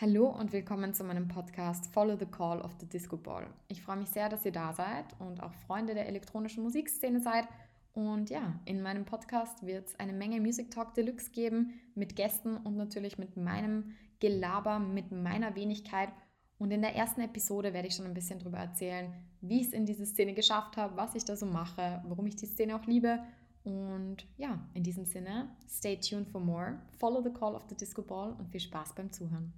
Hallo und willkommen zu meinem Podcast Follow the Call of the Disco Ball. Ich freue mich sehr, dass ihr da seid und auch Freunde der elektronischen Musikszene seid. Und ja, in meinem Podcast wird es eine Menge Music Talk Deluxe geben mit Gästen und natürlich mit meinem Gelaber, mit meiner Wenigkeit. Und in der ersten Episode werde ich schon ein bisschen darüber erzählen, wie ich es in diese Szene geschafft habe, was ich da so mache, warum ich die Szene auch liebe. Und ja, in diesem Sinne, stay tuned for more, follow the call of the Disco Ball und viel Spaß beim Zuhören.